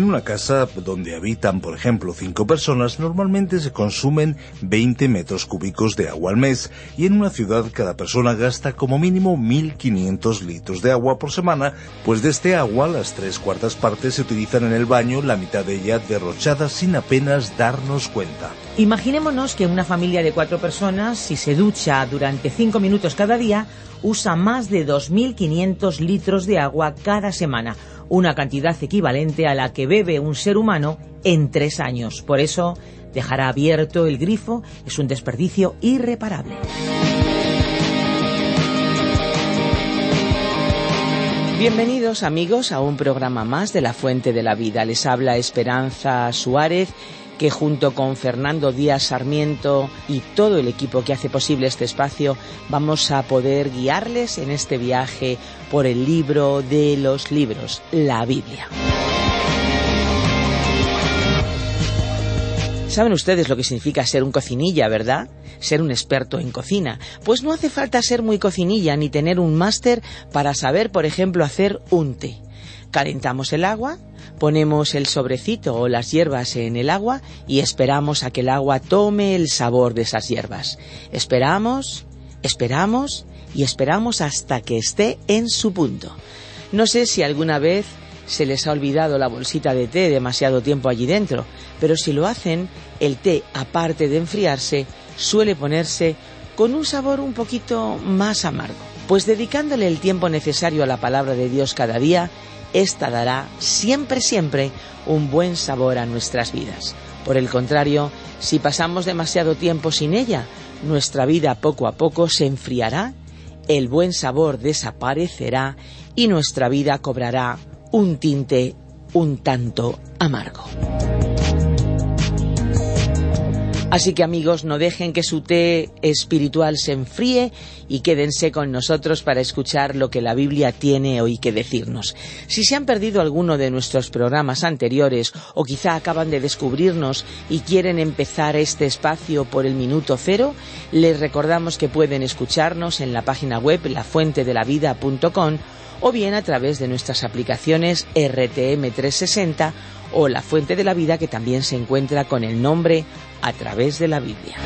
En una casa donde habitan, por ejemplo, cinco personas, normalmente se consumen 20 metros cúbicos de agua al mes y en una ciudad cada persona gasta como mínimo 1.500 litros de agua por semana, pues de este agua las tres cuartas partes se utilizan en el baño, la mitad de ella derrochada sin apenas darnos cuenta. Imaginémonos que una familia de cuatro personas, si se ducha durante cinco minutos cada día, usa más de 2.500 litros de agua cada semana una cantidad equivalente a la que bebe un ser humano en tres años. Por eso, dejar abierto el grifo es un desperdicio irreparable. Bienvenidos amigos a un programa más de La Fuente de la Vida. Les habla Esperanza Suárez que junto con Fernando Díaz Sarmiento y todo el equipo que hace posible este espacio vamos a poder guiarles en este viaje por el libro de los libros, la Biblia. Saben ustedes lo que significa ser un cocinilla, ¿verdad? Ser un experto en cocina. Pues no hace falta ser muy cocinilla ni tener un máster para saber, por ejemplo, hacer un té. Calentamos el agua, ponemos el sobrecito o las hierbas en el agua y esperamos a que el agua tome el sabor de esas hierbas. Esperamos, esperamos y esperamos hasta que esté en su punto. No sé si alguna vez se les ha olvidado la bolsita de té demasiado tiempo allí dentro, pero si lo hacen, el té, aparte de enfriarse, suele ponerse con un sabor un poquito más amargo. Pues dedicándole el tiempo necesario a la palabra de Dios cada día, esta dará siempre, siempre un buen sabor a nuestras vidas. Por el contrario, si pasamos demasiado tiempo sin ella, nuestra vida poco a poco se enfriará, el buen sabor desaparecerá y nuestra vida cobrará un tinte un tanto amargo. Así que amigos, no dejen que su té espiritual se enfríe y quédense con nosotros para escuchar lo que la Biblia tiene hoy que decirnos. Si se han perdido alguno de nuestros programas anteriores o quizá acaban de descubrirnos y quieren empezar este espacio por el minuto cero, les recordamos que pueden escucharnos en la página web lafuentedelavida.com o bien a través de nuestras aplicaciones RTM 360 o La Fuente de la Vida que también se encuentra con el nombre a través de la Biblia.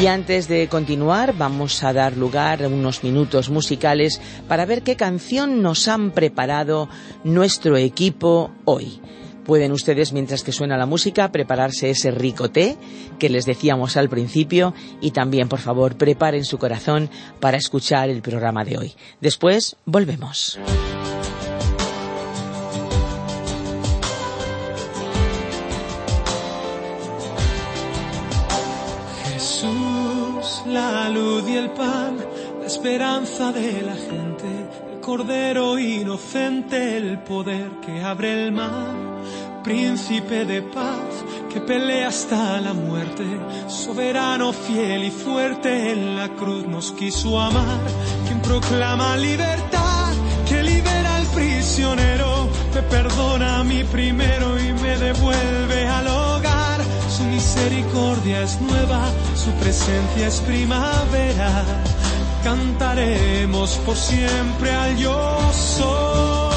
Y antes de continuar, vamos a dar lugar a unos minutos musicales para ver qué canción nos han preparado nuestro equipo hoy. Pueden ustedes, mientras que suena la música, prepararse ese rico té que les decíamos al principio y también, por favor, preparen su corazón para escuchar el programa de hoy. Después, volvemos. La luz y el pan, la esperanza de la gente, el cordero inocente, el poder que abre el mar, príncipe de paz que pelea hasta la muerte, soberano fiel y fuerte en la cruz nos quiso amar, quien proclama libertad, que libera al prisionero, me perdona a mí primero y me devuelve hogar su misericordia es nueva, su presencia es primavera. Cantaremos por siempre al yo soy.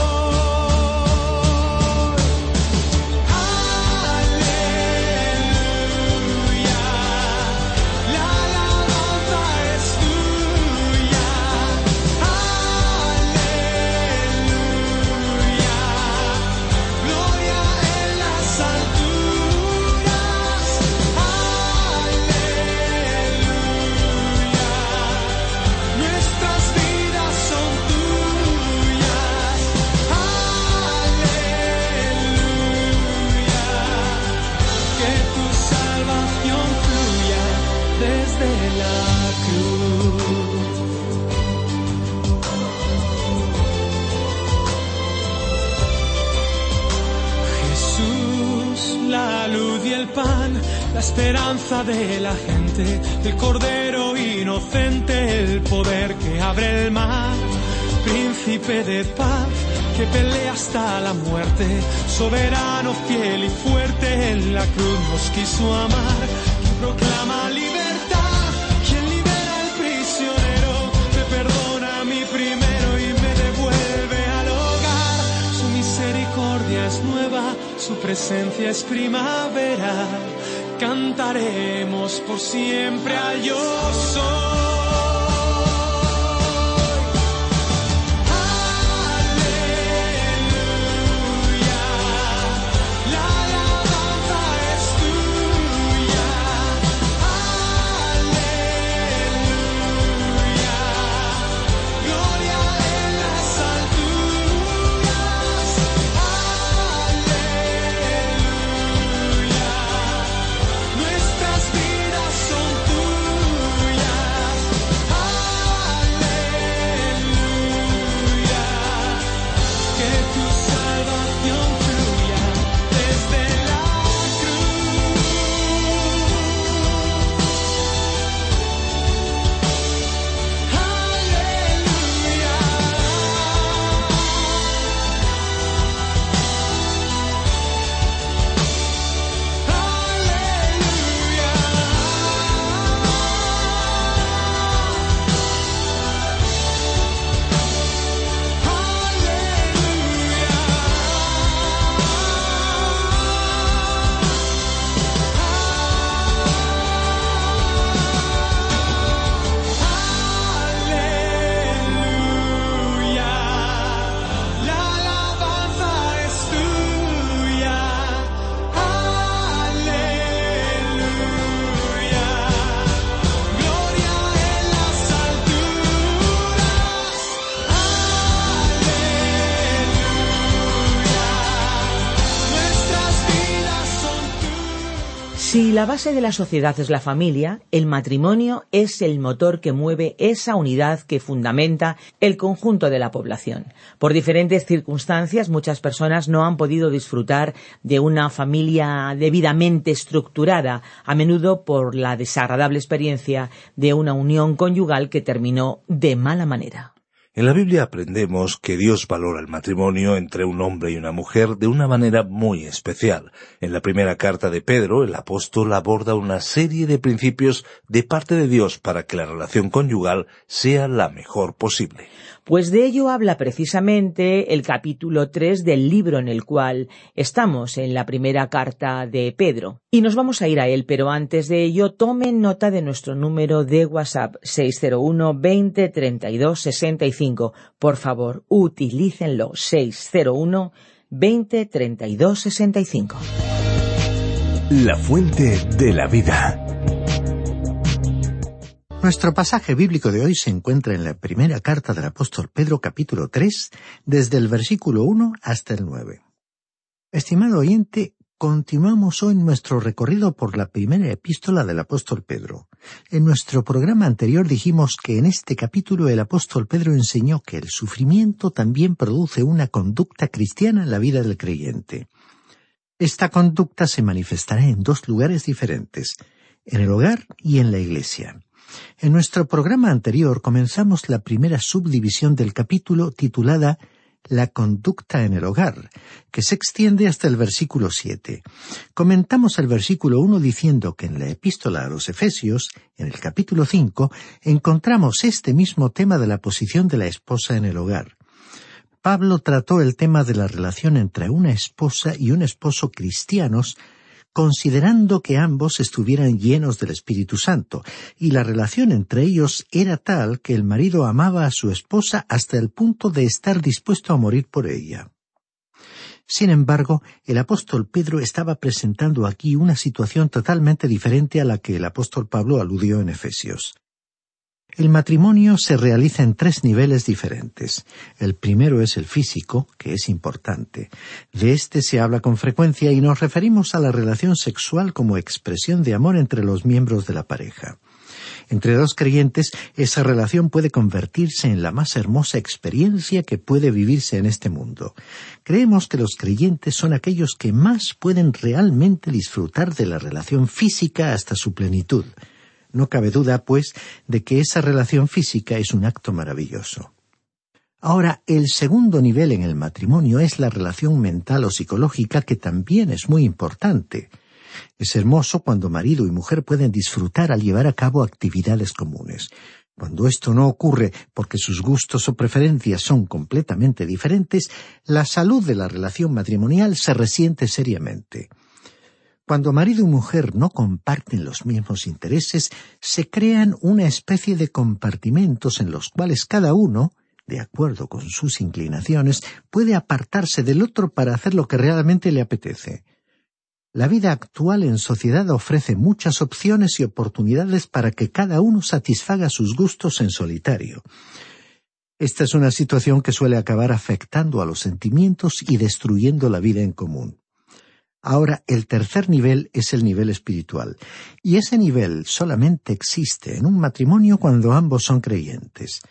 De la gente, el cordero inocente, el poder que abre el mar, príncipe de paz que pelea hasta la muerte, soberano, fiel y fuerte, en la cruz nos quiso amar, que proclama libertad, quien libera al prisionero, me perdona a mí primero y me devuelve al hogar, su misericordia es nueva, su presencia es primavera cantaremos por siempre al. Si la base de la sociedad es la familia, el matrimonio es el motor que mueve esa unidad que fundamenta el conjunto de la población. Por diferentes circunstancias, muchas personas no han podido disfrutar de una familia debidamente estructurada, a menudo por la desagradable experiencia de una unión conyugal que terminó de mala manera. En la Biblia aprendemos que Dios valora el matrimonio entre un hombre y una mujer de una manera muy especial. En la primera carta de Pedro, el apóstol aborda una serie de principios de parte de Dios para que la relación conyugal sea la mejor posible. Pues de ello habla precisamente el capítulo 3 del libro en el cual estamos en la primera carta de Pedro. Y nos vamos a ir a él, pero antes de ello tomen nota de nuestro número de WhatsApp 601 20 32 65. Por favor, utilícenlo 601 20 32 65. La fuente de la vida. Nuestro pasaje bíblico de hoy se encuentra en la primera carta del apóstol Pedro capítulo 3, desde el versículo 1 hasta el 9. Estimado oyente, continuamos hoy nuestro recorrido por la primera epístola del apóstol Pedro. En nuestro programa anterior dijimos que en este capítulo el apóstol Pedro enseñó que el sufrimiento también produce una conducta cristiana en la vida del creyente. Esta conducta se manifestará en dos lugares diferentes, en el hogar y en la iglesia. En nuestro programa anterior comenzamos la primera subdivisión del capítulo titulada La conducta en el hogar, que se extiende hasta el versículo siete. Comentamos el versículo uno diciendo que en la epístola a los Efesios, en el capítulo cinco, encontramos este mismo tema de la posición de la esposa en el hogar. Pablo trató el tema de la relación entre una esposa y un esposo cristianos considerando que ambos estuvieran llenos del Espíritu Santo, y la relación entre ellos era tal que el marido amaba a su esposa hasta el punto de estar dispuesto a morir por ella. Sin embargo, el apóstol Pedro estaba presentando aquí una situación totalmente diferente a la que el apóstol Pablo aludió en Efesios. El matrimonio se realiza en tres niveles diferentes. El primero es el físico, que es importante. De este se habla con frecuencia y nos referimos a la relación sexual como expresión de amor entre los miembros de la pareja. Entre dos creyentes, esa relación puede convertirse en la más hermosa experiencia que puede vivirse en este mundo. Creemos que los creyentes son aquellos que más pueden realmente disfrutar de la relación física hasta su plenitud. No cabe duda, pues, de que esa relación física es un acto maravilloso. Ahora, el segundo nivel en el matrimonio es la relación mental o psicológica que también es muy importante. Es hermoso cuando marido y mujer pueden disfrutar al llevar a cabo actividades comunes. Cuando esto no ocurre porque sus gustos o preferencias son completamente diferentes, la salud de la relación matrimonial se resiente seriamente. Cuando marido y mujer no comparten los mismos intereses, se crean una especie de compartimentos en los cuales cada uno, de acuerdo con sus inclinaciones, puede apartarse del otro para hacer lo que realmente le apetece. La vida actual en sociedad ofrece muchas opciones y oportunidades para que cada uno satisfaga sus gustos en solitario. Esta es una situación que suele acabar afectando a los sentimientos y destruyendo la vida en común. Ahora, el tercer nivel es el nivel espiritual, y ese nivel solamente existe en un matrimonio cuando ambos son creyentes.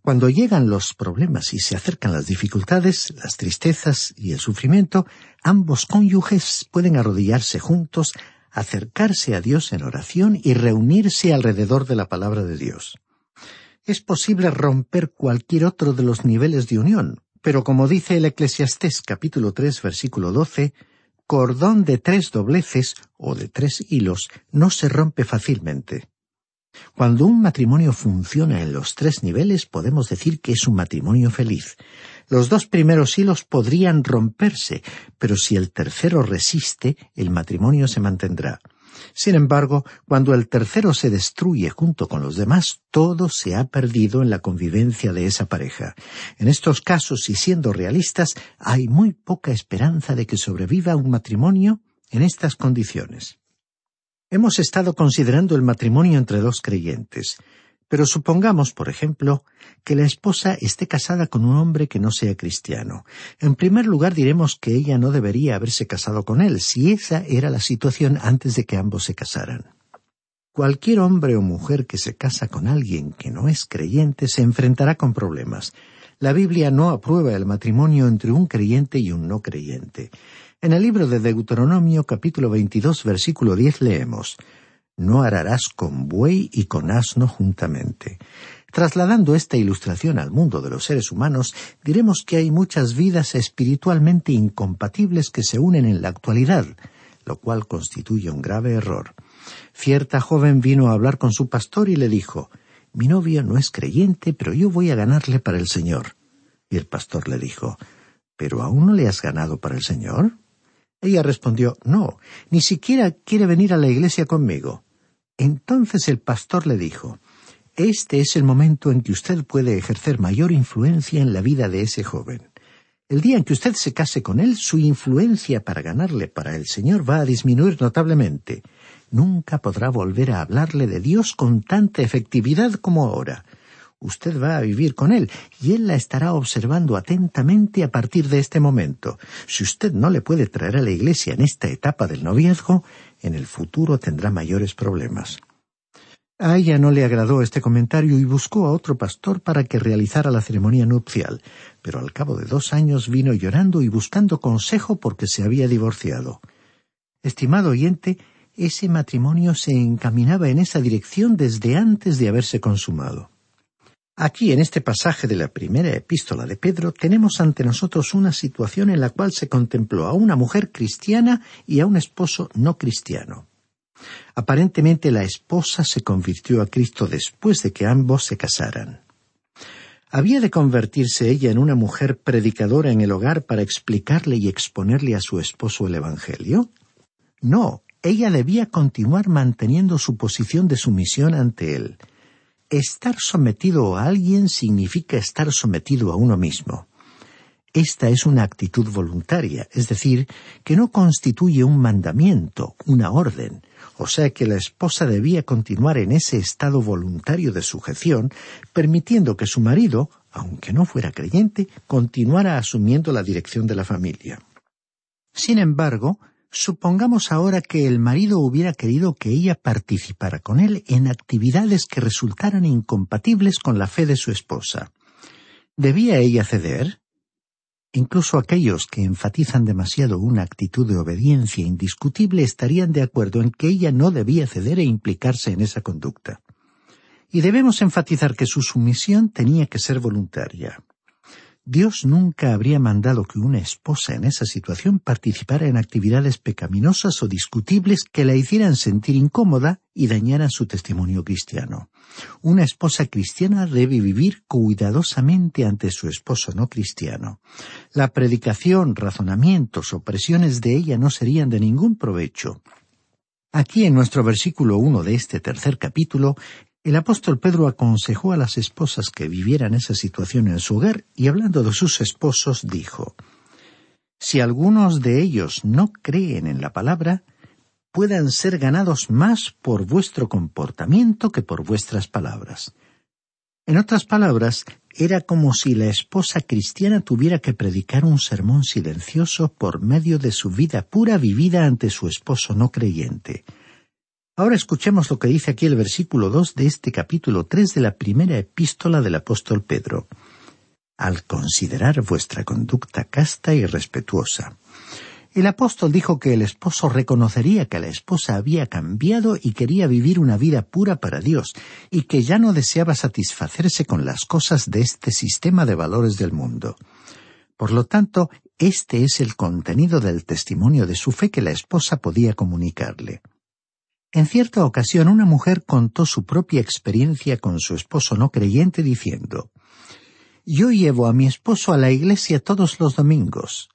Cuando llegan los problemas y se acercan las dificultades, las tristezas y el sufrimiento, ambos cónyuges pueden arrodillarse juntos, acercarse a Dios en oración y reunirse alrededor de la palabra de Dios. Es posible romper cualquier otro de los niveles de unión, pero como dice el Eclesiastés capítulo 3 versículo 12, cordón de tres dobleces o de tres hilos no se rompe fácilmente. Cuando un matrimonio funciona en los tres niveles podemos decir que es un matrimonio feliz. Los dos primeros hilos podrían romperse, pero si el tercero resiste, el matrimonio se mantendrá. Sin embargo, cuando el tercero se destruye junto con los demás, todo se ha perdido en la convivencia de esa pareja. En estos casos, y siendo realistas, hay muy poca esperanza de que sobreviva un matrimonio en estas condiciones. Hemos estado considerando el matrimonio entre dos creyentes. Pero supongamos, por ejemplo, que la esposa esté casada con un hombre que no sea cristiano. En primer lugar diremos que ella no debería haberse casado con él, si esa era la situación antes de que ambos se casaran. Cualquier hombre o mujer que se casa con alguien que no es creyente se enfrentará con problemas. La Biblia no aprueba el matrimonio entre un creyente y un no creyente. En el libro de Deuteronomio capítulo 22 versículo 10 leemos no ararás con buey y con asno juntamente. Trasladando esta ilustración al mundo de los seres humanos, diremos que hay muchas vidas espiritualmente incompatibles que se unen en la actualidad, lo cual constituye un grave error. Cierta joven vino a hablar con su pastor y le dijo Mi novio no es creyente, pero yo voy a ganarle para el Señor. Y el pastor le dijo ¿Pero aún no le has ganado para el Señor? Ella respondió No, ni siquiera quiere venir a la iglesia conmigo. Entonces el pastor le dijo, Este es el momento en que usted puede ejercer mayor influencia en la vida de ese joven. El día en que usted se case con él, su influencia para ganarle para el Señor va a disminuir notablemente. Nunca podrá volver a hablarle de Dios con tanta efectividad como ahora. Usted va a vivir con él y él la estará observando atentamente a partir de este momento. Si usted no le puede traer a la iglesia en esta etapa del noviazgo, en el futuro tendrá mayores problemas. A ella no le agradó este comentario y buscó a otro pastor para que realizara la ceremonia nupcial, pero al cabo de dos años vino llorando y buscando consejo porque se había divorciado. Estimado oyente, ese matrimonio se encaminaba en esa dirección desde antes de haberse consumado. Aquí, en este pasaje de la primera epístola de Pedro, tenemos ante nosotros una situación en la cual se contempló a una mujer cristiana y a un esposo no cristiano. Aparentemente la esposa se convirtió a Cristo después de que ambos se casaran. ¿Había de convertirse ella en una mujer predicadora en el hogar para explicarle y exponerle a su esposo el Evangelio? No, ella debía continuar manteniendo su posición de sumisión ante él, Estar sometido a alguien significa estar sometido a uno mismo. Esta es una actitud voluntaria, es decir, que no constituye un mandamiento, una orden, o sea que la esposa debía continuar en ese estado voluntario de sujeción, permitiendo que su marido, aunque no fuera creyente, continuara asumiendo la dirección de la familia. Sin embargo, Supongamos ahora que el marido hubiera querido que ella participara con él en actividades que resultaran incompatibles con la fe de su esposa. ¿Debía ella ceder? Incluso aquellos que enfatizan demasiado una actitud de obediencia indiscutible estarían de acuerdo en que ella no debía ceder e implicarse en esa conducta. Y debemos enfatizar que su sumisión tenía que ser voluntaria. Dios nunca habría mandado que una esposa en esa situación participara en actividades pecaminosas o discutibles que la hicieran sentir incómoda y dañaran su testimonio cristiano. Una esposa cristiana debe vivir cuidadosamente ante su esposo no cristiano. La predicación, razonamientos o presiones de ella no serían de ningún provecho. Aquí en nuestro versículo uno de este tercer capítulo, el apóstol Pedro aconsejó a las esposas que vivieran esa situación en su hogar y hablando de sus esposos dijo, Si algunos de ellos no creen en la palabra, puedan ser ganados más por vuestro comportamiento que por vuestras palabras. En otras palabras, era como si la esposa cristiana tuviera que predicar un sermón silencioso por medio de su vida pura vivida ante su esposo no creyente. Ahora escuchemos lo que dice aquí el versículo dos de este capítulo tres de la primera epístola del apóstol Pedro. Al considerar vuestra conducta casta y respetuosa. El apóstol dijo que el esposo reconocería que la esposa había cambiado y quería vivir una vida pura para Dios, y que ya no deseaba satisfacerse con las cosas de este sistema de valores del mundo. Por lo tanto, este es el contenido del testimonio de su fe que la esposa podía comunicarle. En cierta ocasión una mujer contó su propia experiencia con su esposo no creyente diciendo Yo llevo a mi esposo a la iglesia todos los domingos.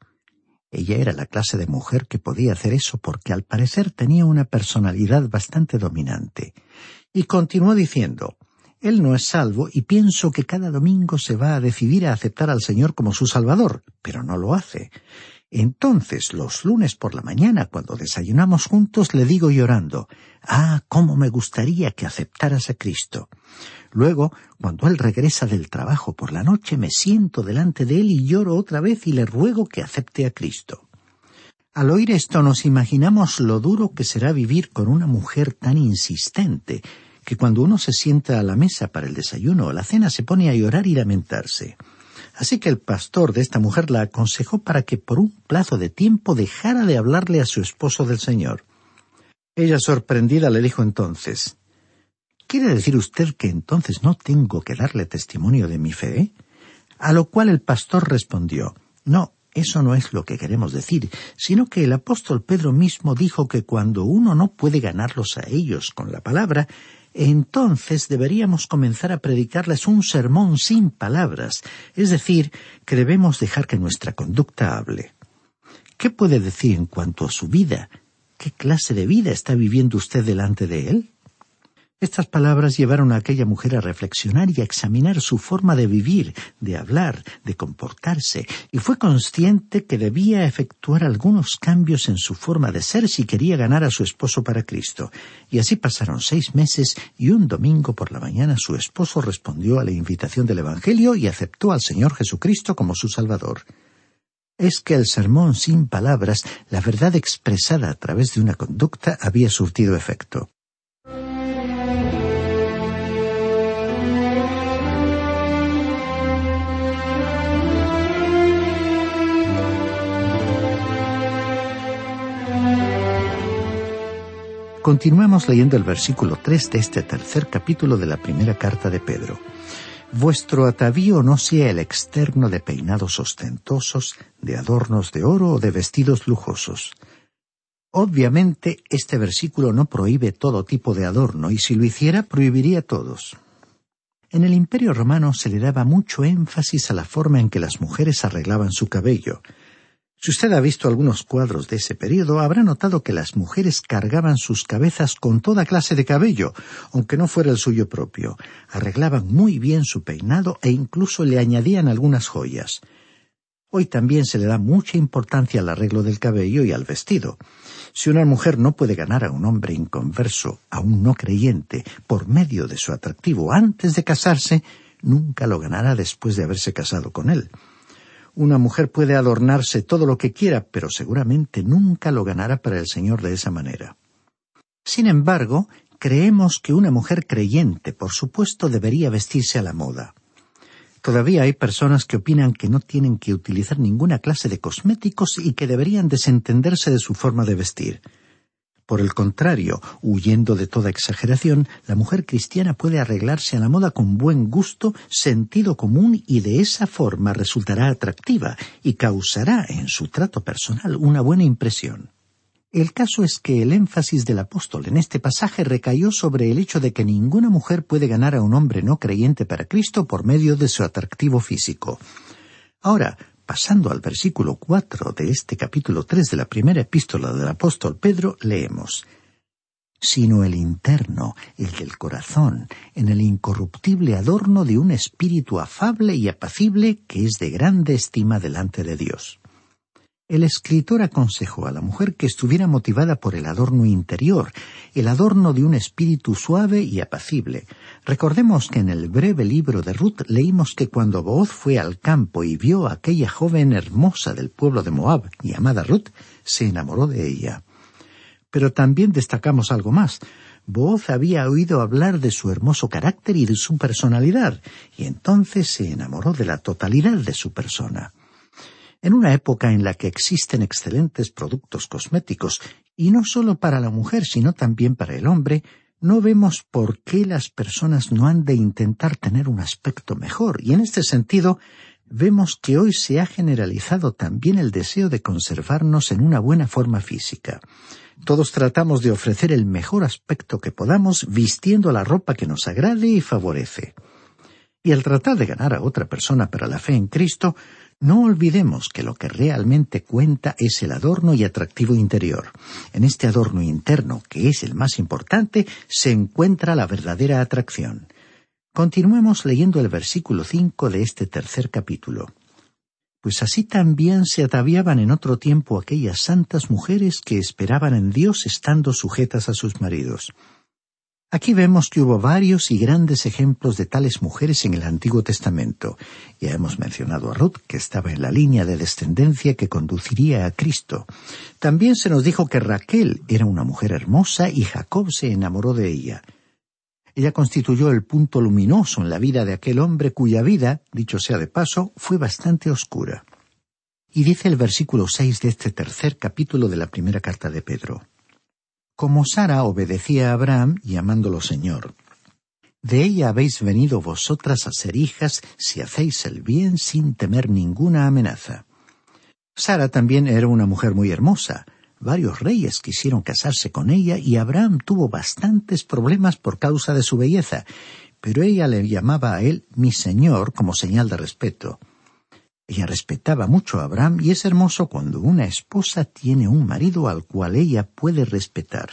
Ella era la clase de mujer que podía hacer eso porque al parecer tenía una personalidad bastante dominante. Y continuó diciendo Él no es salvo y pienso que cada domingo se va a decidir a aceptar al Señor como su Salvador, pero no lo hace. Entonces, los lunes por la mañana, cuando desayunamos juntos, le digo llorando, Ah, cómo me gustaría que aceptaras a Cristo. Luego, cuando él regresa del trabajo por la noche, me siento delante de él y lloro otra vez y le ruego que acepte a Cristo. Al oír esto nos imaginamos lo duro que será vivir con una mujer tan insistente, que cuando uno se sienta a la mesa para el desayuno o la cena se pone a llorar y lamentarse. Así que el pastor de esta mujer la aconsejó para que por un plazo de tiempo dejara de hablarle a su esposo del Señor. Ella sorprendida le dijo entonces ¿Quiere decir usted que entonces no tengo que darle testimonio de mi fe? A lo cual el pastor respondió No, eso no es lo que queremos decir, sino que el apóstol Pedro mismo dijo que cuando uno no puede ganarlos a ellos con la palabra, entonces deberíamos comenzar a predicarles un sermón sin palabras, es decir, que debemos dejar que nuestra conducta hable. ¿Qué puede decir en cuanto a su vida? ¿Qué clase de vida está viviendo usted delante de él? Estas palabras llevaron a aquella mujer a reflexionar y a examinar su forma de vivir, de hablar, de comportarse, y fue consciente que debía efectuar algunos cambios en su forma de ser si quería ganar a su esposo para Cristo. Y así pasaron seis meses y un domingo por la mañana su esposo respondió a la invitación del Evangelio y aceptó al Señor Jesucristo como su Salvador es que el sermón sin palabras, la verdad expresada a través de una conducta, había surtido efecto. Continuamos leyendo el versículo tres de este tercer capítulo de la primera carta de Pedro. Vuestro atavío no sea el externo de peinados ostentosos, de adornos de oro o de vestidos lujosos. Obviamente, este versículo no prohíbe todo tipo de adorno, y si lo hiciera, prohibiría todos. En el Imperio romano se le daba mucho énfasis a la forma en que las mujeres arreglaban su cabello, si usted ha visto algunos cuadros de ese periodo, habrá notado que las mujeres cargaban sus cabezas con toda clase de cabello, aunque no fuera el suyo propio. Arreglaban muy bien su peinado e incluso le añadían algunas joyas. Hoy también se le da mucha importancia al arreglo del cabello y al vestido. Si una mujer no puede ganar a un hombre inconverso, a un no creyente, por medio de su atractivo antes de casarse, nunca lo ganará después de haberse casado con él. Una mujer puede adornarse todo lo que quiera, pero seguramente nunca lo ganará para el Señor de esa manera. Sin embargo, creemos que una mujer creyente, por supuesto, debería vestirse a la moda. Todavía hay personas que opinan que no tienen que utilizar ninguna clase de cosméticos y que deberían desentenderse de su forma de vestir. Por el contrario, huyendo de toda exageración, la mujer cristiana puede arreglarse a la moda con buen gusto, sentido común y de esa forma resultará atractiva y causará en su trato personal una buena impresión. El caso es que el énfasis del apóstol en este pasaje recayó sobre el hecho de que ninguna mujer puede ganar a un hombre no creyente para Cristo por medio de su atractivo físico. Ahora, pasando al versículo cuatro de este capítulo tres de la primera epístola del apóstol Pedro, leemos sino el interno, el del corazón, en el incorruptible adorno de un espíritu afable y apacible que es de grande estima delante de Dios. El escritor aconsejó a la mujer que estuviera motivada por el adorno interior, el adorno de un espíritu suave y apacible. Recordemos que en el breve libro de Ruth leímos que cuando Booz fue al campo y vio a aquella joven hermosa del pueblo de Moab, llamada Ruth, se enamoró de ella. Pero también destacamos algo más. Booz había oído hablar de su hermoso carácter y de su personalidad, y entonces se enamoró de la totalidad de su persona. En una época en la que existen excelentes productos cosméticos, y no solo para la mujer, sino también para el hombre, no vemos por qué las personas no han de intentar tener un aspecto mejor, y en este sentido vemos que hoy se ha generalizado también el deseo de conservarnos en una buena forma física. Todos tratamos de ofrecer el mejor aspecto que podamos vistiendo la ropa que nos agrade y favorece. Y al tratar de ganar a otra persona para la fe en Cristo, no olvidemos que lo que realmente cuenta es el adorno y atractivo interior. En este adorno interno, que es el más importante, se encuentra la verdadera atracción. Continuemos leyendo el versículo cinco de este tercer capítulo. Pues así también se ataviaban en otro tiempo aquellas santas mujeres que esperaban en Dios estando sujetas a sus maridos. Aquí vemos que hubo varios y grandes ejemplos de tales mujeres en el Antiguo Testamento. Ya hemos mencionado a Ruth, que estaba en la línea de descendencia que conduciría a Cristo. También se nos dijo que Raquel era una mujer hermosa y Jacob se enamoró de ella. Ella constituyó el punto luminoso en la vida de aquel hombre cuya vida, dicho sea de paso, fue bastante oscura. Y dice el versículo seis de este tercer capítulo de la primera carta de Pedro como Sara obedecía a Abraham llamándolo Señor. De ella habéis venido vosotras a ser hijas si hacéis el bien sin temer ninguna amenaza. Sara también era una mujer muy hermosa. Varios reyes quisieron casarse con ella y Abraham tuvo bastantes problemas por causa de su belleza, pero ella le llamaba a él mi señor como señal de respeto. Ella respetaba mucho a Abraham y es hermoso cuando una esposa tiene un marido al cual ella puede respetar.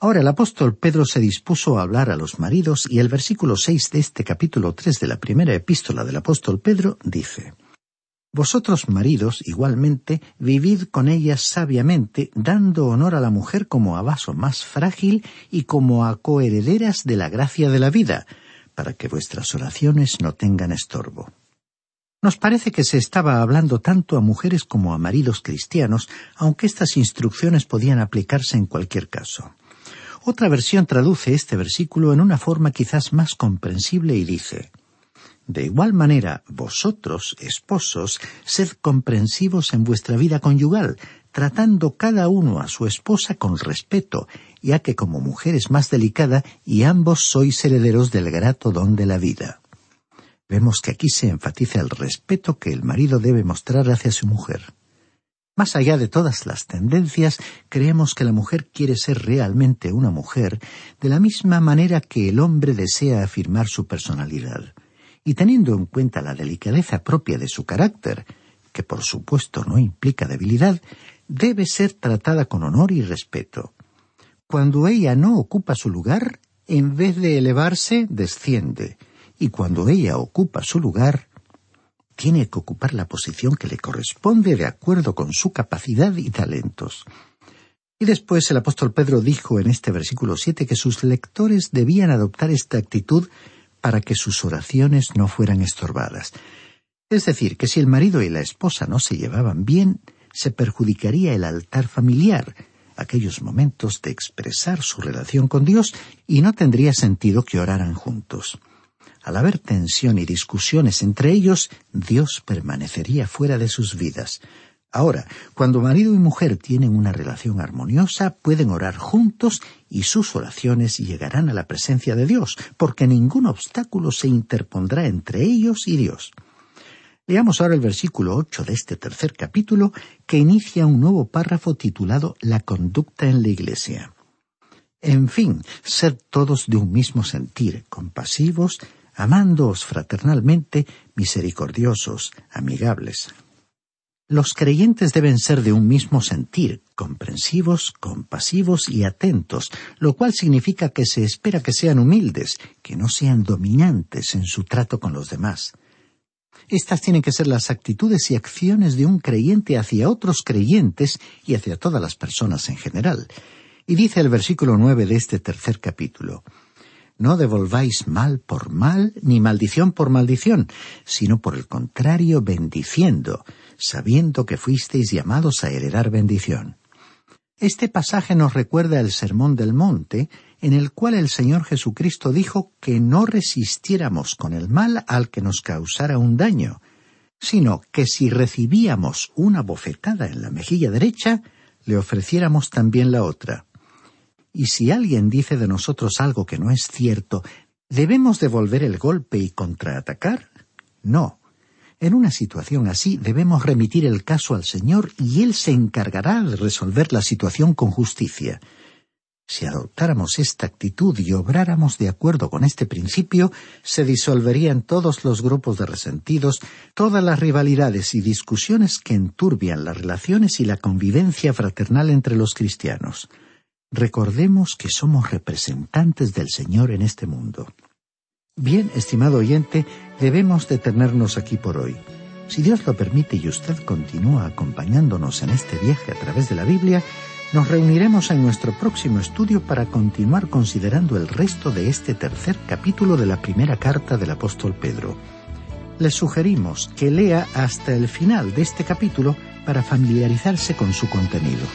Ahora el apóstol Pedro se dispuso a hablar a los maridos y el versículo seis de este capítulo tres de la primera epístola del apóstol Pedro dice Vosotros maridos, igualmente, vivid con ellas sabiamente, dando honor a la mujer como a vaso más frágil y como a coherederas de la gracia de la vida, para que vuestras oraciones no tengan estorbo. Nos parece que se estaba hablando tanto a mujeres como a maridos cristianos, aunque estas instrucciones podían aplicarse en cualquier caso. Otra versión traduce este versículo en una forma quizás más comprensible y dice De igual manera, vosotros, esposos, sed comprensivos en vuestra vida conyugal, tratando cada uno a su esposa con respeto, ya que como mujer es más delicada y ambos sois herederos del grato don de la vida vemos que aquí se enfatiza el respeto que el marido debe mostrar hacia su mujer. Más allá de todas las tendencias, creemos que la mujer quiere ser realmente una mujer de la misma manera que el hombre desea afirmar su personalidad. Y teniendo en cuenta la delicadeza propia de su carácter, que por supuesto no implica debilidad, debe ser tratada con honor y respeto. Cuando ella no ocupa su lugar, en vez de elevarse, desciende, y cuando ella ocupa su lugar, tiene que ocupar la posición que le corresponde de acuerdo con su capacidad y talentos. Y después el apóstol Pedro dijo en este versículo siete que sus lectores debían adoptar esta actitud para que sus oraciones no fueran estorbadas. Es decir, que si el marido y la esposa no se llevaban bien, se perjudicaría el altar familiar, aquellos momentos de expresar su relación con Dios, y no tendría sentido que oraran juntos. Al haber tensión y discusiones entre ellos, Dios permanecería fuera de sus vidas. Ahora, cuando marido y mujer tienen una relación armoniosa, pueden orar juntos y sus oraciones llegarán a la presencia de Dios, porque ningún obstáculo se interpondrá entre ellos y Dios. Leamos ahora el versículo ocho de este tercer capítulo, que inicia un nuevo párrafo titulado La conducta en la Iglesia. En fin, sed todos de un mismo sentir, compasivos, amándoos fraternalmente, misericordiosos, amigables. Los creyentes deben ser de un mismo sentir, comprensivos, compasivos y atentos, lo cual significa que se espera que sean humildes, que no sean dominantes en su trato con los demás. Estas tienen que ser las actitudes y acciones de un creyente hacia otros creyentes y hacia todas las personas en general. Y dice el versículo nueve de este tercer capítulo no devolváis mal por mal, ni maldición por maldición, sino por el contrario bendiciendo, sabiendo que fuisteis llamados a heredar bendición. Este pasaje nos recuerda el Sermón del Monte, en el cual el Señor Jesucristo dijo que no resistiéramos con el mal al que nos causara un daño, sino que si recibíamos una bofetada en la mejilla derecha, le ofreciéramos también la otra. Y si alguien dice de nosotros algo que no es cierto, ¿debemos devolver el golpe y contraatacar? No. En una situación así debemos remitir el caso al Señor y Él se encargará de resolver la situación con justicia. Si adoptáramos esta actitud y obráramos de acuerdo con este principio, se disolverían todos los grupos de resentidos, todas las rivalidades y discusiones que enturbian las relaciones y la convivencia fraternal entre los cristianos. Recordemos que somos representantes del Señor en este mundo. Bien, estimado oyente, debemos detenernos aquí por hoy. Si Dios lo permite y usted continúa acompañándonos en este viaje a través de la Biblia, nos reuniremos en nuestro próximo estudio para continuar considerando el resto de este tercer capítulo de la primera carta del apóstol Pedro. Le sugerimos que lea hasta el final de este capítulo para familiarizarse con su contenido.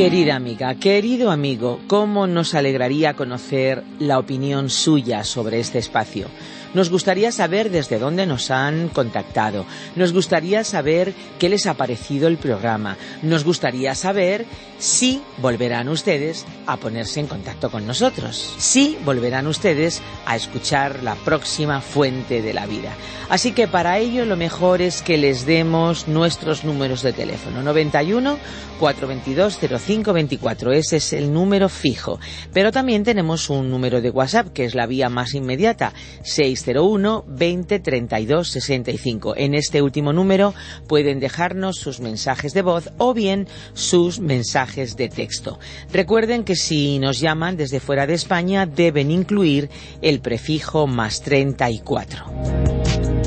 Querida amiga, querido amigo, ¿cómo nos alegraría conocer la opinión suya sobre este espacio? Nos gustaría saber desde dónde nos han contactado. Nos gustaría saber qué les ha parecido el programa. Nos gustaría saber si volverán ustedes a ponerse en contacto con nosotros. Si volverán ustedes a escuchar la próxima fuente de la vida. Así que para ello lo mejor es que les demos nuestros números de teléfono. 91 422 0524. Ese es el número fijo. Pero también tenemos un número de WhatsApp que es la vía más inmediata. 6 601 20 32 65. En este último número pueden dejarnos sus mensajes de voz o bien sus mensajes de texto. Recuerden que si nos llaman desde fuera de España deben incluir el prefijo más 34.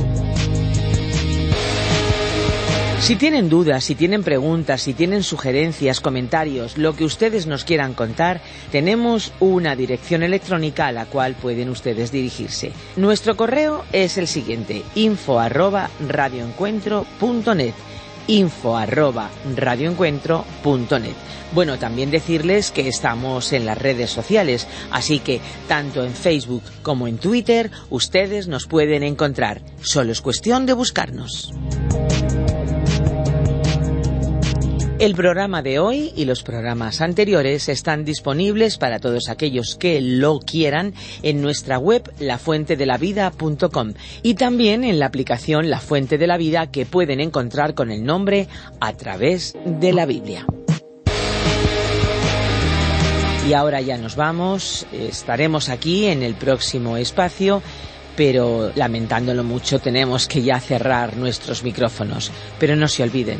Si tienen dudas, si tienen preguntas, si tienen sugerencias, comentarios, lo que ustedes nos quieran contar, tenemos una dirección electrónica a la cual pueden ustedes dirigirse. Nuestro correo es el siguiente, info arroba radioencuentro.net info radioencuentro.net. Bueno, también decirles que estamos en las redes sociales, así que tanto en Facebook como en Twitter ustedes nos pueden encontrar. Solo es cuestión de buscarnos. El programa de hoy y los programas anteriores están disponibles para todos aquellos que lo quieran en nuestra web lafuentedelavida.com y también en la aplicación La Fuente de la Vida que pueden encontrar con el nombre A través de la Biblia. Y ahora ya nos vamos, estaremos aquí en el próximo espacio pero lamentándolo mucho tenemos que ya cerrar nuestros micrófonos. Pero no se olviden,